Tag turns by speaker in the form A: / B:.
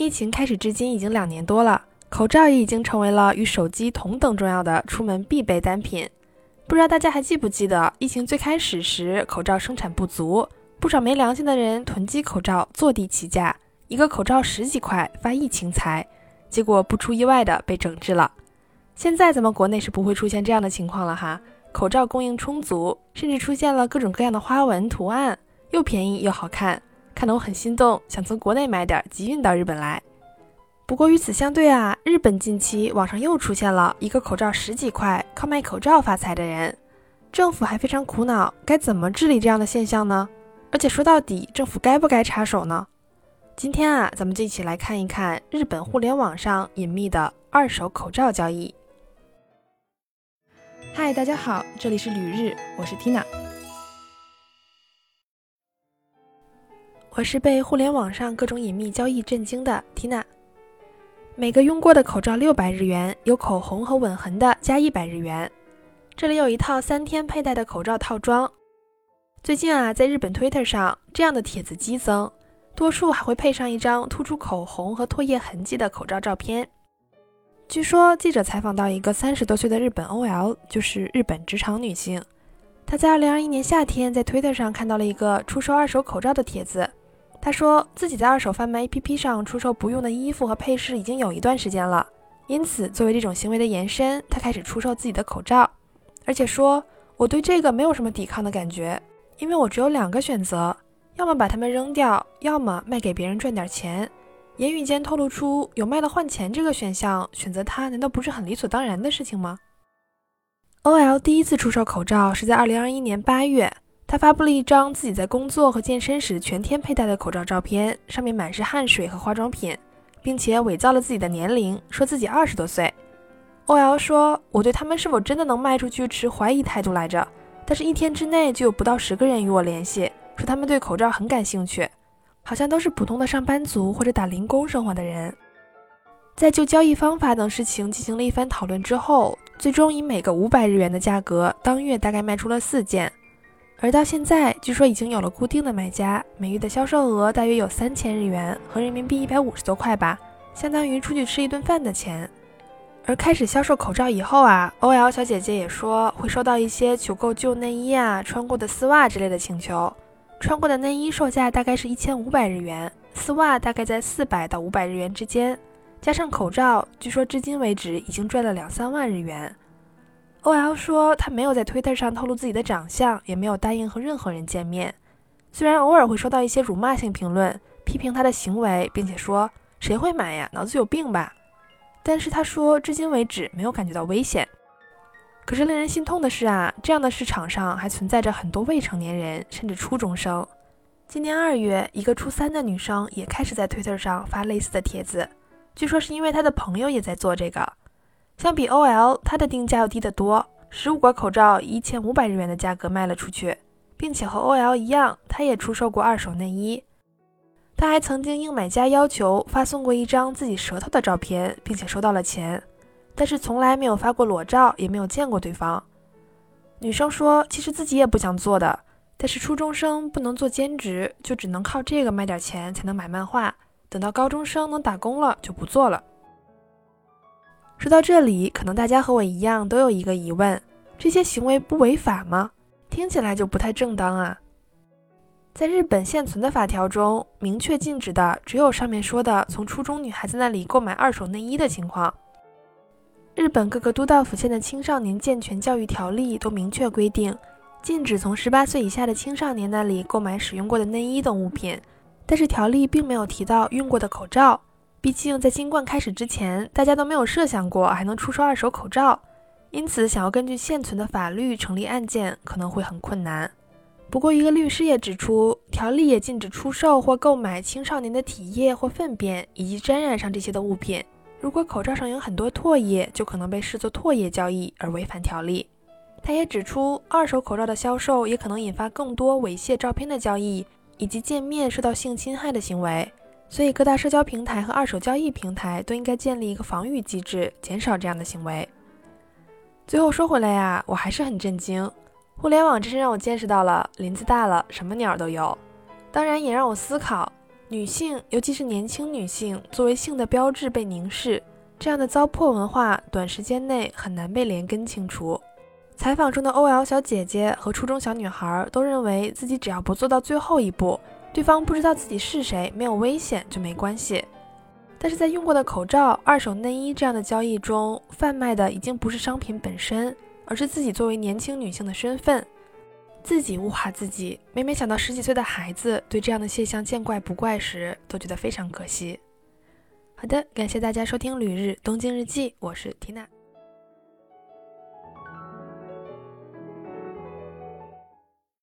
A: 疫情开始至今已经两年多了，口罩也已经成为了与手机同等重要的出门必备单品。不知道大家还记不记得，疫情最开始时，口罩生产不足，不少没良心的人囤积口罩，坐地起价，一个口罩十几块，发疫情财，结果不出意外的被整治了。现在咱们国内是不会出现这样的情况了哈，口罩供应充足，甚至出现了各种各样的花纹图案，又便宜又好看。看得我很心动，想从国内买点急运到日本来。不过与此相对啊，日本近期网上又出现了一个口罩十几块，靠卖口罩发财的人。政府还非常苦恼，该怎么治理这样的现象呢？而且说到底，政府该不该插手呢？今天啊，咱们就一起来看一看日本互联网上隐秘的二手口罩交易。嗨，大家好，这里是旅日，我是 Tina。我是被互联网上各种隐秘交易震惊的缇娜。每个用过的口罩六百日元，有口红和吻痕的加一百日元。这里有一套三天佩戴的口罩套装。最近啊，在日本 Twitter 上，这样的帖子激增，多数还会配上一张突出口红和唾液痕迹的口罩照片。据说记者采访到一个三十多岁的日本 OL，就是日本职场女性，她在二零二一年夏天在 Twitter 上看到了一个出售二手口罩的帖子。他说自己在二手贩卖 APP 上出售不用的衣服和配饰已经有一段时间了，因此作为这种行为的延伸，他开始出售自己的口罩，而且说我对这个没有什么抵抗的感觉，因为我只有两个选择，要么把它们扔掉，要么卖给别人赚点钱。言语间透露出有卖了换钱这个选项，选择它难道不是很理所当然的事情吗？OL 第一次出售口罩是在2021年8月。他发布了一张自己在工作和健身时全天佩戴的口罩照片，上面满是汗水和化妆品，并且伪造了自己的年龄，说自己二十多岁。OL 说：“我对他们是否真的能卖出去持怀疑态度来着，但是一天之内就有不到十个人与我联系，说他们对口罩很感兴趣，好像都是普通的上班族或者打零工生活的人。”在就交易方法等事情进行了一番讨论之后，最终以每个五百日元的价格，当月大概卖出了四件。而到现在，据说已经有了固定的买家，每月的销售额大约有三千日元，和人民币一百五十多块吧，相当于出去吃一顿饭的钱。而开始销售口罩以后啊，OL 小姐姐也说会收到一些求购旧内衣啊、穿过的丝袜之类的请求。穿过的内衣售价大概是一千五百日元，丝袜大概在四百到五百日元之间，加上口罩，据说至今为止已经赚了两三万日元。OL 说，他没有在 Twitter 上透露自己的长相，也没有答应和任何人见面。虽然偶尔会收到一些辱骂性评论，批评他的行为，并且说谁会买呀，脑子有病吧。但是他说，至今为止没有感觉到危险。可是令人心痛的是啊，这样的市场上还存在着很多未成年人，甚至初中生。今年二月，一个初三的女生也开始在 Twitter 上发类似的帖子，据说是因为她的朋友也在做这个。相比 OL，它的定价要低得多，十五个口罩一千五百日元的价格卖了出去，并且和 OL 一样，他也出售过二手内衣。他还曾经应买家要求发送过一张自己舌头的照片，并且收到了钱，但是从来没有发过裸照，也没有见过对方。女生说，其实自己也不想做的，但是初中生不能做兼职，就只能靠这个卖点钱才能买漫画，等到高中生能打工了就不做了。说到这里，可能大家和我一样都有一个疑问：这些行为不违法吗？听起来就不太正当啊。在日本现存的法条中，明确禁止的只有上面说的从初中女孩子那里购买二手内衣的情况。日本各个都道府县的青少年健全教育条例都明确规定，禁止从十八岁以下的青少年那里购买使用过的内衣等物品，但是条例并没有提到用过的口罩。毕竟，在新冠开始之前，大家都没有设想过还能出售二手口罩，因此想要根据现存的法律成立案件可能会很困难。不过，一个律师也指出，条例也禁止出售或购买青少年的体液或粪便以及沾染上这些的物品。如果口罩上有很多唾液，就可能被视作唾液交易而违反条例。他也指出，二手口罩的销售也可能引发更多猥亵照片的交易，以及见面受到性侵害的行为。所以，各大社交平台和二手交易平台都应该建立一个防御机制，减少这样的行为。最后说回来呀，我还是很震惊，互联网真是让我见识到了林子大了，什么鸟都有。当然，也让我思考，女性，尤其是年轻女性，作为性的标志被凝视，这样的糟粕文化，短时间内很难被连根清除。采访中的 OL 小姐姐和初中小女孩都认为自己只要不做到最后一步，对方不知道自己是谁，没有危险就没关系。但是在用过的口罩、二手内衣这样的交易中，贩卖的已经不是商品本身，而是自己作为年轻女性的身份。自己物化自己，每每想到十几岁的孩子对这样的现象见怪不怪时，都觉得非常可惜。好的，感谢大家收听《旅日东京日记》，我是缇娜。